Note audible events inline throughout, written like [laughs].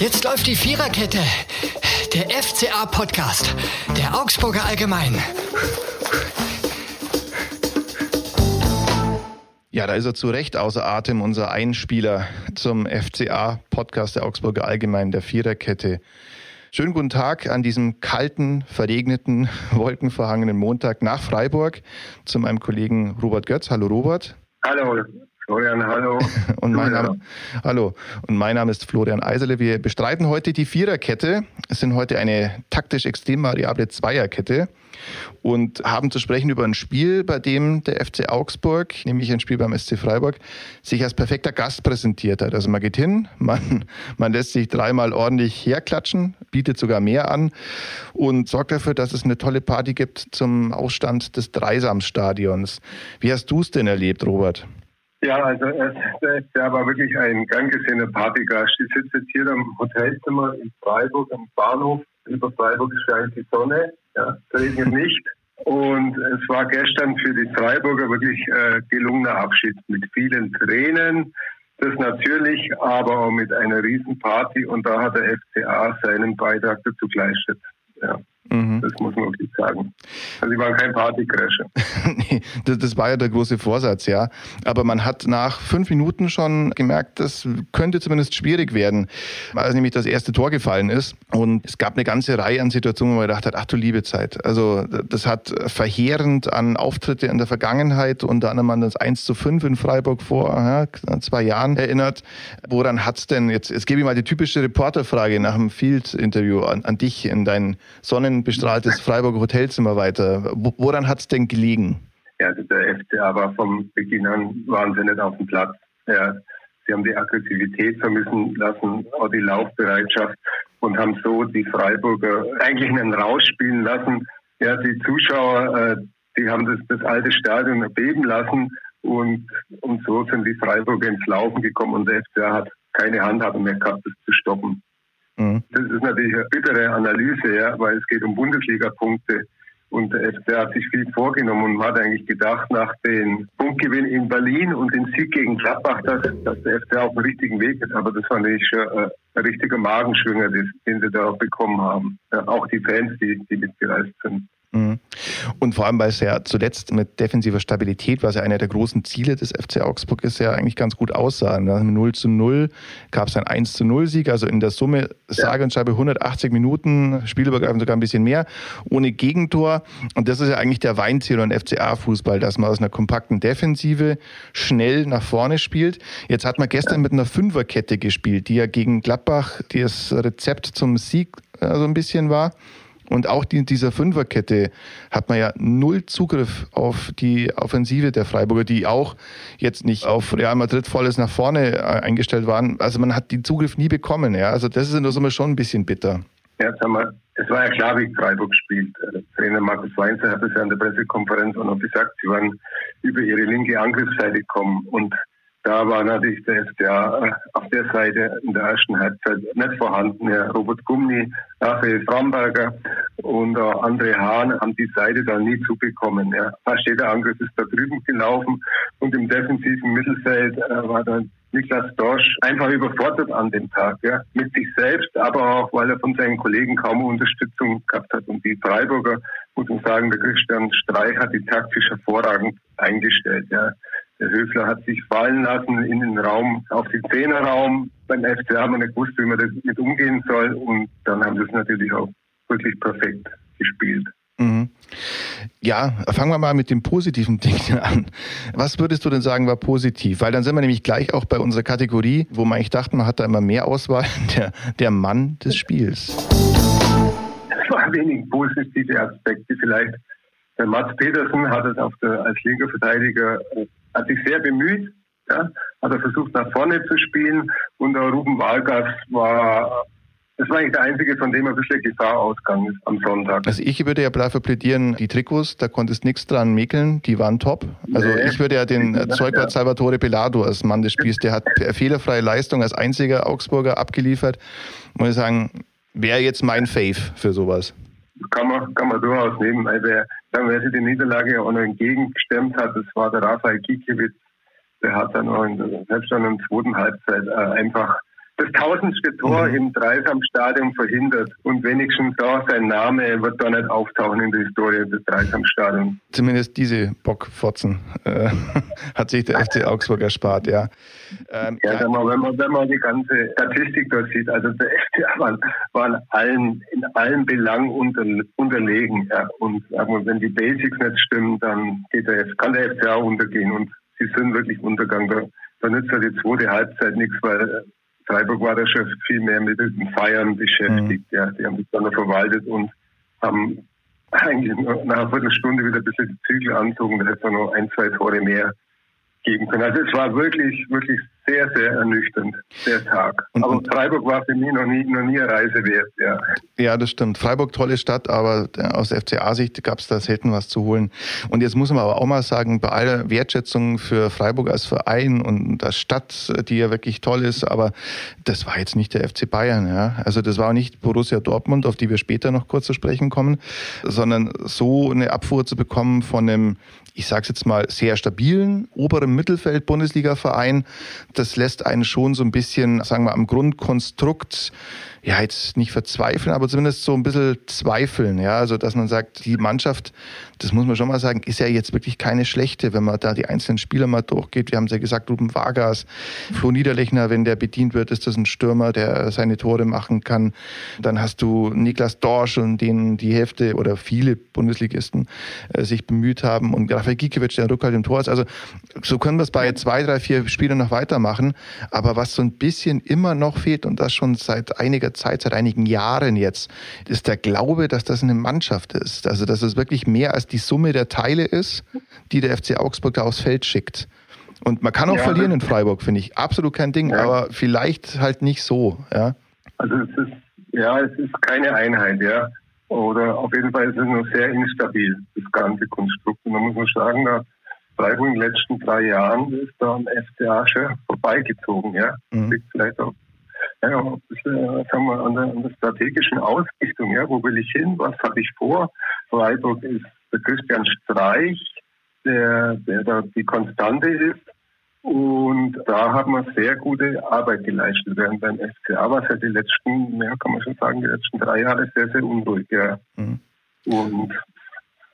Jetzt läuft die Viererkette. Der FCA-Podcast. Der Augsburger Allgemein. Ja, da ist er zu Recht außer Atem, unser Einspieler zum FCA-Podcast der Augsburger Allgemein, der Viererkette. Schönen guten Tag an diesem kalten, verregneten, wolkenverhangenen Montag nach Freiburg zu meinem Kollegen Robert Götz. Hallo Robert. Hallo, Florian, hallo. [laughs] Und mein Name, hallo. Und mein Name ist Florian Eiserle. Wir bestreiten heute die Viererkette. Es sind heute eine taktisch extrem variable Zweierkette und haben zu sprechen über ein Spiel, bei dem der FC Augsburg, nämlich ein Spiel beim SC Freiburg, sich als perfekter Gast präsentiert hat. Also man geht hin, man, man lässt sich dreimal ordentlich herklatschen, bietet sogar mehr an und sorgt dafür, dass es eine tolle Party gibt zum Ausstand des Dreisamstadions. Wie hast du es denn erlebt, Robert? Ja, also der war wirklich ein gern gesehener Partygast. Ich sitze jetzt hier am Hotelzimmer in Freiburg am Bahnhof. Über Freiburg scheint die Sonne, ja, regnet nicht. Und es war gestern für die Freiburger wirklich äh, gelungener Abschied mit vielen Tränen. Das natürlich, aber auch mit einer Riesenparty. Und da hat der FCA seinen Beitrag dazu geleistet. Ja. Mhm. Das muss man wirklich sagen. Also sie waren kein Partycrasher. [laughs] nee, das, das, war ja der große Vorsatz, ja. Aber man hat nach fünf Minuten schon gemerkt, das könnte zumindest schwierig werden, als nämlich das erste Tor gefallen ist. Und es gab eine ganze Reihe an Situationen, wo man gedacht hat, ach du liebe Zeit. Also das hat verheerend an Auftritte in der Vergangenheit, unter anderem an das 1 zu 5 in Freiburg vor ja, zwei Jahren erinnert. Woran hat es denn, jetzt, jetzt gebe ich mal die typische Reporterfrage nach dem Field-Interview an, an dich in deinen Sonnen bestrahltes Freiburger Hotelzimmer weiter. Woran hat es denn gelegen? Ja, also der FCA war vom Beginn an wahnsinnig auf dem Platz. Ja, sie haben die Aggressivität vermissen lassen, auch die Laufbereitschaft und haben so die Freiburger eigentlich einen rausspielen lassen. Ja, die Zuschauer, äh, die haben das, das alte Stadion erbeben lassen und, und so sind die Freiburger ins Laufen gekommen und der FCA hat keine Handhabe mehr gehabt, das zu stoppen. Mhm. Das ist natürlich eine bittere Analyse, ja, weil es geht um Bundesliga-Punkte. Und der FC hat sich viel vorgenommen und hat eigentlich gedacht, nach dem Punktgewinn in Berlin und dem Sieg gegen Gladbach, dass, dass der FC auf dem richtigen Weg ist. Aber das war natürlich schon äh, ein richtiger Magenschwinger, den sie da bekommen haben. Ja, auch die Fans, die, die mitgereist sind. Mhm. Und vor allem, weil es ja zuletzt mit defensiver Stabilität, was ja einer der großen Ziele des FC Augsburg ist, ja eigentlich ganz gut aussah. Nach 0 zu 0 gab es ein 1 zu 0 Sieg, also in der Summe sage und schreibe 180 Minuten, spielübergreifend sogar ein bisschen mehr, ohne Gegentor. Und das ist ja eigentlich der Weinziel und FCA-Fußball, dass man aus einer kompakten Defensive schnell nach vorne spielt. Jetzt hat man gestern mit einer Fünferkette gespielt, die ja gegen Gladbach das Rezept zum Sieg so also ein bisschen war. Und auch in dieser Fünferkette hat man ja null Zugriff auf die Offensive der Freiburger, die auch jetzt nicht auf Real Madrid volles nach vorne äh, eingestellt waren. Also man hat den Zugriff nie bekommen. Ja. Also das ist in der Summe schon ein bisschen bitter. Ja, sag mal, es war ja klar, wie Freiburg spielt. Der Trainer Markus Weinzer hat es ja an der Pressekonferenz auch noch gesagt, sie waren über ihre linke Angriffsseite gekommen und da war natürlich der äh, auf der Seite in der ersten Halbzeit nicht vorhanden. Ja, Robert Gumni, Raphael Framberger und äh, André Hahn haben die Seite dann nie zubekommen. Ja. Fast jeder Angriff ist da drüben gelaufen und im defensiven Mittelfeld äh, war dann Niklas Dorsch einfach überfordert an dem Tag, ja, mit sich selbst, aber auch, weil er von seinen Kollegen kaum Unterstützung gehabt hat. Und die Freiburger, muss man sagen, der Christian Streich hat die taktisch hervorragend eingestellt, ja. Der Höfler hat sich fallen lassen in den Raum, auf den Zehnerraum. Beim FC haben wir nicht gewusst, wie man damit umgehen soll. Und dann haben sie es natürlich auch wirklich perfekt gespielt. Mhm. Ja, fangen wir mal mit den positiven [laughs] Dingen an. Was würdest du denn sagen war positiv? Weil dann sind wir nämlich gleich auch bei unserer Kategorie, wo man eigentlich dachte, man hat da immer mehr Auswahl, [laughs] der, der Mann des Spiels. Es waren wenig positive Aspekte vielleicht. Der Mats Petersen hat es auf der, als linker Verteidiger hat sich sehr bemüht, ja, hat er versucht nach vorne zu spielen und der Ruben Wahlgas war das war eigentlich der einzige, von dem ein bisschen Gefahr ausgegangen ist am Sonntag. Also ich würde ja dafür plädieren, die Trikots, da konntest nichts dran mäkeln, die waren top. Also nee. ich würde ja den ja, Zeugwart Salvatore Pelado als Mann des Spiels, der hat fehlerfreie Leistung als einziger Augsburger abgeliefert. Muss ich sagen, wäre jetzt mein Fave für sowas. Kann man, kann man durchaus nehmen. weil wer, wer sich die Niederlage auch noch entgegengestemmt hat, das war der Raphael Kikiewicz. Der hat dann auch in der, selbst dann in der zweiten Halbzeit äh, einfach das tausendste Tor mhm. im Dreisamstadion verhindert und wenigstens da sein Name wird da nicht auftauchen in der Historie des Dreisamstadions. Zumindest diese Bockfotzen äh, [laughs] hat sich der [laughs] FC Augsburg erspart, ja. Ähm, ja, ja. Mal, wenn, man, wenn man die ganze Statistik dort sieht, also der FC war, war in, allen, in allen Belangen unter, unterlegen. Ja. Und wenn die Basics nicht stimmen, dann geht der, kann der FCA untergehen und sie sind wirklich Untergang. Da, da nützt ja die zweite Halbzeit nichts, weil Freiburg war der Chef viel mehr mit den Feiern beschäftigt. Mhm. Ja, die haben sich dann noch verwaltet und haben eigentlich nach einer Viertelstunde wieder ein bisschen die Zügel anzogen. Da hätte noch ein, zwei Tore mehr geben können. Also es war wirklich, wirklich sehr, sehr ernüchternd, der Tag. Und, aber Freiburg war für mich noch nie, noch nie eine Reise wert. Ja. ja, das stimmt. Freiburg, tolle Stadt, aber aus FCA-Sicht gab es da selten was zu holen. Und jetzt muss man aber auch mal sagen, bei aller Wertschätzung für Freiburg als Verein und der Stadt, die ja wirklich toll ist, aber das war jetzt nicht der FC Bayern. Ja. Also das war auch nicht Borussia Dortmund, auf die wir später noch kurz zu sprechen kommen, sondern so eine Abfuhr zu bekommen von einem ich sage es jetzt mal, sehr stabilen oberen Mittelfeld-Bundesliga-Verein. Das lässt einen schon so ein bisschen, sagen wir, am Grundkonstrukt ja, jetzt nicht verzweifeln, aber zumindest so ein bisschen zweifeln. Ja, also, dass man sagt, die Mannschaft, das muss man schon mal sagen, ist ja jetzt wirklich keine schlechte, wenn man da die einzelnen Spieler mal durchgeht. Wir haben es ja gesagt, Ruben Vargas, Flo Niederlechner, wenn der bedient wird, ist das ein Stürmer, der seine Tore machen kann. Dann hast du Niklas Dorsch und den die Hälfte oder viele Bundesligisten äh, sich bemüht haben und Rafael Gikiewicz, der Rückhalt im Tor ist. Also, so können wir es bei zwei, drei, vier Spielern noch weitermachen. Aber was so ein bisschen immer noch fehlt und das schon seit einiger seit einigen Jahren jetzt, ist der Glaube, dass das eine Mannschaft ist. Also, dass es wirklich mehr als die Summe der Teile ist, die der FC Augsburg da aufs Feld schickt. Und man kann auch ja, verlieren in Freiburg, finde ich. Absolut kein Ding, ja. aber vielleicht halt nicht so, ja. Also es ist, ja, es ist keine Einheit, ja. Oder auf jeden Fall ist es noch sehr instabil, das ganze Konstrukt. Und da muss man sagen, da Freiburg in den letzten drei Jahren ist da am FCA schon vorbeigezogen, ja. Mhm. Liegt vielleicht auch ja, äh, sagen wir, an, der, an der strategischen Ausrichtung. Ja, wo will ich hin? Was habe ich vor? Freiburg ist der Christian Streich, der, der da die Konstante ist. Und da haben wir sehr gute Arbeit geleistet. Während beim FCA war es ja die letzten, ja, kann man schon sagen, die letzten drei Jahre sehr, sehr unruhig. Ja. Mhm. Und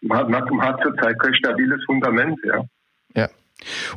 man hat, man hat zurzeit kein stabiles Fundament. Ja.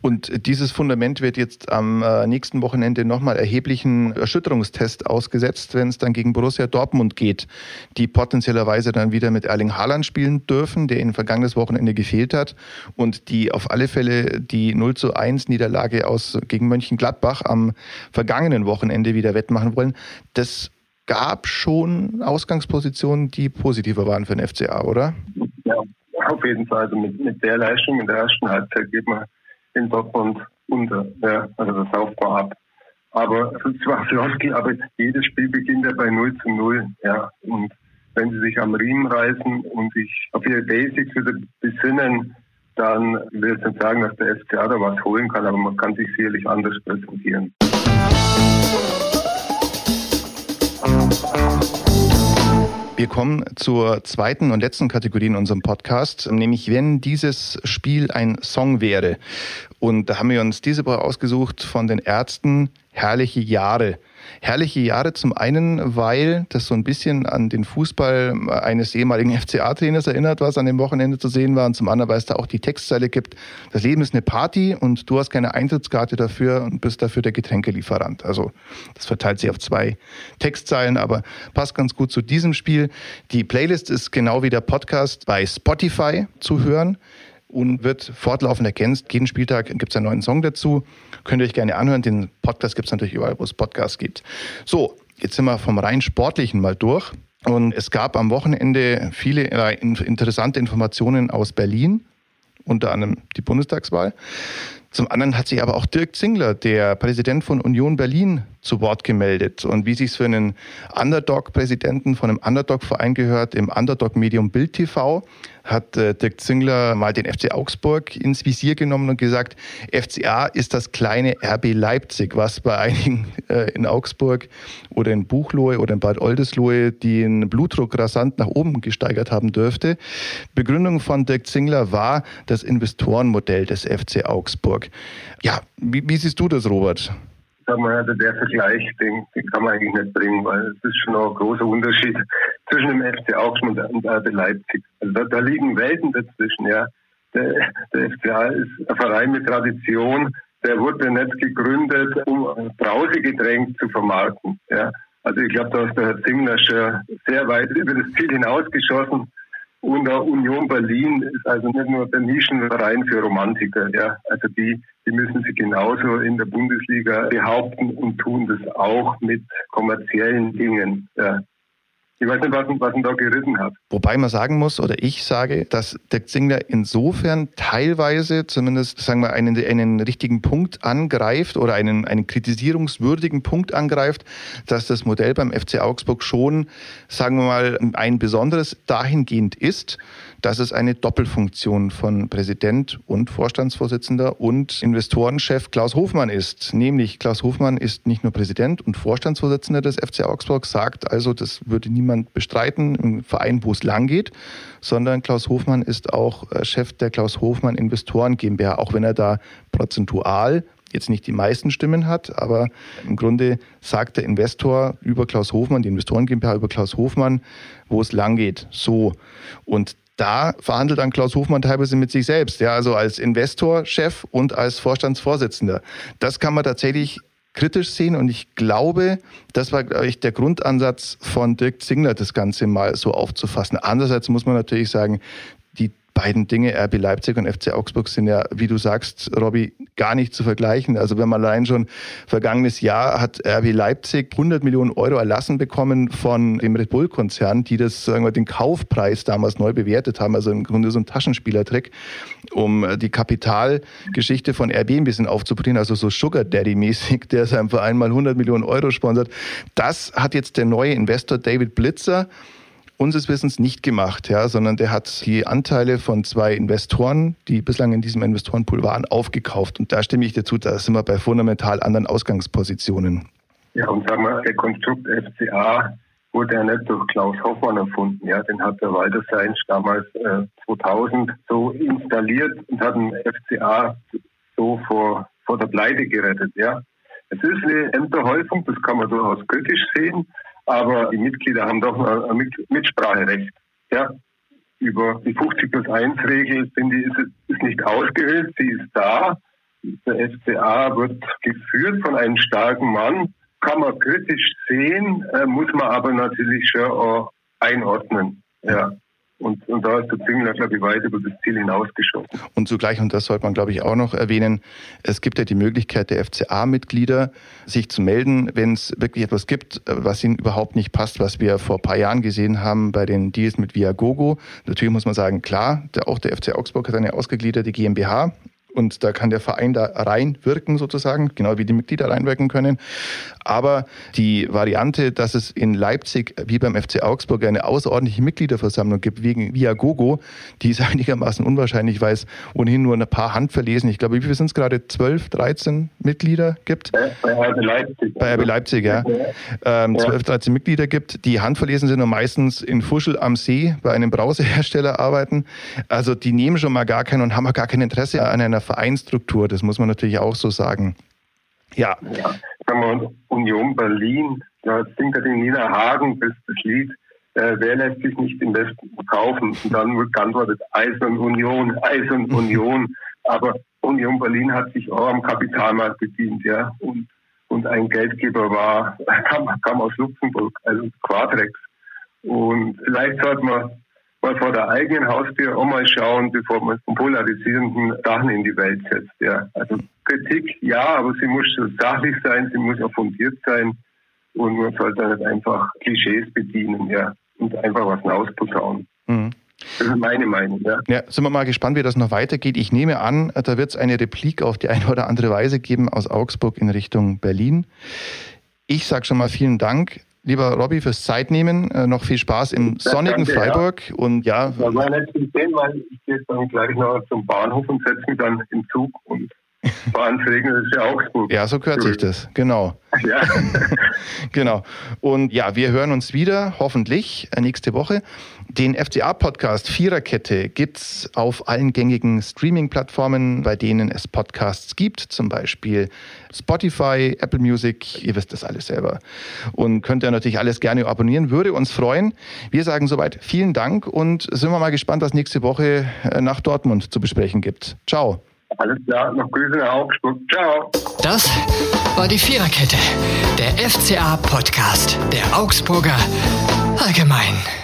Und dieses Fundament wird jetzt am äh, nächsten Wochenende nochmal erheblichen Erschütterungstest ausgesetzt, wenn es dann gegen Borussia Dortmund geht, die potenziellerweise dann wieder mit Erling Haaland spielen dürfen, der ihnen vergangenes Wochenende gefehlt hat und die auf alle Fälle die 0 zu 1 Niederlage aus gegen Mönchengladbach am vergangenen Wochenende wieder wettmachen wollen. Das gab schon Ausgangspositionen, die positiver waren für den FCA, oder? Ja, auf jeden Fall. Also mit, mit der Leistung in der ersten Halbzeit geht man in Dortmund unter. Ja, also das Aufbau ab. Aber es ist zwar Floskel, aber jedes Spiel beginnt ja bei 0 zu 0. Ja, und wenn sie sich am Riemen reißen und sich auf ihre Basics wieder besinnen, dann will ich nicht sagen, dass der FCA da was holen kann, aber man kann sich sicherlich anders präsentieren. Wir kommen zur zweiten und letzten Kategorie in unserem Podcast, nämlich wenn dieses Spiel ein Song wäre. Und da haben wir uns diese Woche ausgesucht von den Ärzten Herrliche Jahre. Herrliche Jahre zum einen, weil das so ein bisschen an den Fußball eines ehemaligen [laughs] FCA-Trainers erinnert, was an dem Wochenende zu sehen war. Und zum anderen, weil es da auch die Textzeile gibt. Das Leben ist eine Party und du hast keine Eintrittskarte dafür und bist dafür der Getränkelieferant. Also das verteilt sich auf zwei Textzeilen, aber passt ganz gut zu diesem Spiel. Die Playlist ist genau wie der Podcast bei Spotify zu hören und wird fortlaufend ergänzt. Jeden Spieltag gibt es einen neuen Song dazu. Könnt ihr euch gerne anhören. Den Podcast gibt es natürlich überall, wo es Podcasts gibt. So, jetzt sind wir vom rein sportlichen mal durch. Und es gab am Wochenende viele äh, interessante Informationen aus Berlin, unter anderem die Bundestagswahl. Zum anderen hat sich aber auch Dirk Zingler, der Präsident von Union Berlin, zu Wort gemeldet. Und wie sich für einen Underdog-Präsidenten von einem Underdog-Verein gehört, im Underdog-Medium Bild TV, hat äh, Dirk Zingler mal den FC Augsburg ins Visier genommen und gesagt, FCA ist das kleine RB Leipzig, was bei einigen äh, in Augsburg oder in Buchloe oder in Bad Oldesloe den Blutdruck rasant nach oben gesteigert haben dürfte. Begründung von Dirk Zingler war das Investorenmodell des FC Augsburg. Ja, wie, wie siehst du das, Robert? also der Vergleich, den, den kann man eigentlich nicht bringen, weil es ist schon ein großer Unterschied zwischen dem FC Augsburg und RB Leipzig. Also da, da liegen Welten dazwischen, ja. Der, der FCA ist ein Verein mit Tradition, der wurde nicht gegründet, um Brausegetränk zu vermarkten. Ja. Also ich glaube, da ist der Herr Zingler schon sehr weit über das Ziel hinausgeschossen. Und der Union Berlin ist also nicht nur der Nischenverein für Romantiker. Ja. Also die, die müssen sich genauso in der Bundesliga behaupten und tun das auch mit kommerziellen Dingen. Ja. Ich weiß nicht, was, was ihn da geritten hat. Wobei man sagen muss, oder ich sage, dass der Zingler insofern teilweise zumindest, sagen wir, einen, einen richtigen Punkt angreift oder einen, einen kritisierungswürdigen Punkt angreift, dass das Modell beim FC Augsburg schon, sagen wir mal, ein besonderes dahingehend ist, dass es eine Doppelfunktion von Präsident und Vorstandsvorsitzender und Investorenchef Klaus Hofmann ist. Nämlich Klaus Hofmann ist nicht nur Präsident und Vorstandsvorsitzender des FC Augsburg, sagt also, das würde niemand bestreiten, im Verein, wo es lang geht, sondern Klaus Hofmann ist auch äh, Chef der Klaus Hofmann Investoren GmbH, auch wenn er da prozentual jetzt nicht die meisten Stimmen hat, aber im Grunde sagt der Investor über Klaus Hofmann, die Investoren GmbH über Klaus Hofmann, wo es lang geht. So. Und da verhandelt dann Klaus Hofmann teilweise mit sich selbst, ja, also als Investor, Chef und als Vorstandsvorsitzender. Das kann man tatsächlich kritisch sehen und ich glaube, das war glaube ich, der Grundansatz von Dirk Zingler, das Ganze mal so aufzufassen. Andererseits muss man natürlich sagen, beiden Dinge, RB Leipzig und FC Augsburg, sind ja, wie du sagst, Robby, gar nicht zu vergleichen. Also wenn man allein schon vergangenes Jahr hat RB Leipzig 100 Millionen Euro erlassen bekommen von dem Red Bull-Konzern, die das, sagen wir, den Kaufpreis damals neu bewertet haben. Also im Grunde so ein Taschenspielertrick, um die Kapitalgeschichte von RB ein bisschen aufzubringen. Also so Sugar Daddy-mäßig, der seinem Verein mal 100 Millionen Euro sponsert. Das hat jetzt der neue Investor David Blitzer unseres Wissens nicht gemacht, ja, sondern der hat die Anteile von zwei Investoren, die bislang in diesem Investorenpool waren, aufgekauft. Und da stimme ich dazu, da sind wir bei fundamental anderen Ausgangspositionen. Ja, und sagen wir, der Konstrukt FCA wurde ja nicht durch Klaus Hoffmann erfunden. Ja, den hat der Walter Seinsch damals äh, 2000 so installiert und hat den FCA so vor, vor der Pleite gerettet. Ja, es ist eine Ämterhäufung, das kann man durchaus kritisch sehen aber die Mitglieder haben doch ein Mitspracherecht. Ja, über die 50 plus 1 Regel finde ich, ist, ist nicht ausgehöhlt, sie ist da. Der FCA wird geführt von einem starken Mann, kann man kritisch sehen, äh, muss man aber natürlich schon auch einordnen. Ja. Und, und da ist der Zingler, glaube ich, weit über das Ziel hinausgeschossen. Und zugleich, und das sollte man, glaube ich, auch noch erwähnen, es gibt ja die Möglichkeit der FCA-Mitglieder, sich zu melden, wenn es wirklich etwas gibt, was ihnen überhaupt nicht passt, was wir vor ein paar Jahren gesehen haben bei den Deals mit Viagogo. Natürlich muss man sagen, klar, der, auch der FC Augsburg hat eine ausgegliederte GmbH, und da kann der Verein da reinwirken sozusagen, genau wie die Mitglieder reinwirken können. Aber die Variante, dass es in Leipzig wie beim FC Augsburg eine außerordentliche Mitgliederversammlung gibt, wegen Viagogo, die ist [laughs] einigermaßen unwahrscheinlich, weil es ohnehin nur ein paar handverlesen, ich glaube, wie viele sind es gerade, 12, 13 Mitglieder gibt? Bei RB Leipzig. Bei RB Leipzig, ja. Ähm, 12, 13 Mitglieder gibt, die handverlesen sind und meistens in Fuschel am See bei einem Brausehersteller arbeiten. Also die nehmen schon mal gar keinen und haben auch gar kein Interesse an einer Vereinsstruktur. Das muss man natürlich auch so sagen. Ja. ja Union Berlin, da singt er in Nina Hagen das, Lied, äh, wer lässt sich nicht im Westen kaufen? Und dann wird geantwortet, Eisern Union, Eisern Union. Aber Union Berlin hat sich auch am Kapitalmarkt bedient, ja. Und, und ein Geldgeber war, [laughs] kam, kam aus Luxemburg, also Quadrex. Und vielleicht sollte man mal vor der eigenen Haustür auch mal schauen, bevor man polarisierenden Sachen in die Welt setzt. Ja. Also Kritik, ja, aber sie muss sachlich sein, sie muss auch fundiert sein und man sollte nicht einfach Klischees bedienen, ja, und einfach was hinausposaunen. Mhm. Das ist meine Meinung, ja. Ja, sind wir mal gespannt, wie das noch weitergeht. Ich nehme an, da wird es eine Replik auf die eine oder andere Weise geben aus Augsburg in Richtung Berlin. Ich sage schon mal vielen Dank lieber Robby, fürs Zeitnehmen. Äh, noch viel Spaß im sonnigen danke, Freiburg. Ja. Und ja. Das war nicht viel sehen, weil ich gehe dann gleich noch zum Bahnhof und setze mich dann im Zug und [laughs] Vereinsregner ist ja Augsburg. Ja, so gehört sich das, genau. [laughs] Ja. [laughs] genau. Und ja, wir hören uns wieder, hoffentlich, äh, nächste Woche. Den FCA-Podcast Viererkette gibt es auf allen gängigen Streaming-Plattformen, bei denen es Podcasts gibt, zum Beispiel Spotify, Apple Music, ihr wisst das alles selber. Und könnt ihr natürlich alles gerne abonnieren, würde uns freuen. Wir sagen soweit vielen Dank und sind wir mal gespannt, was nächste Woche äh, nach Dortmund zu besprechen gibt. Ciao. Alles klar, noch Grüße nach Augsburg. Ciao. Das war die Viererkette, der FCA-Podcast der Augsburger Allgemein.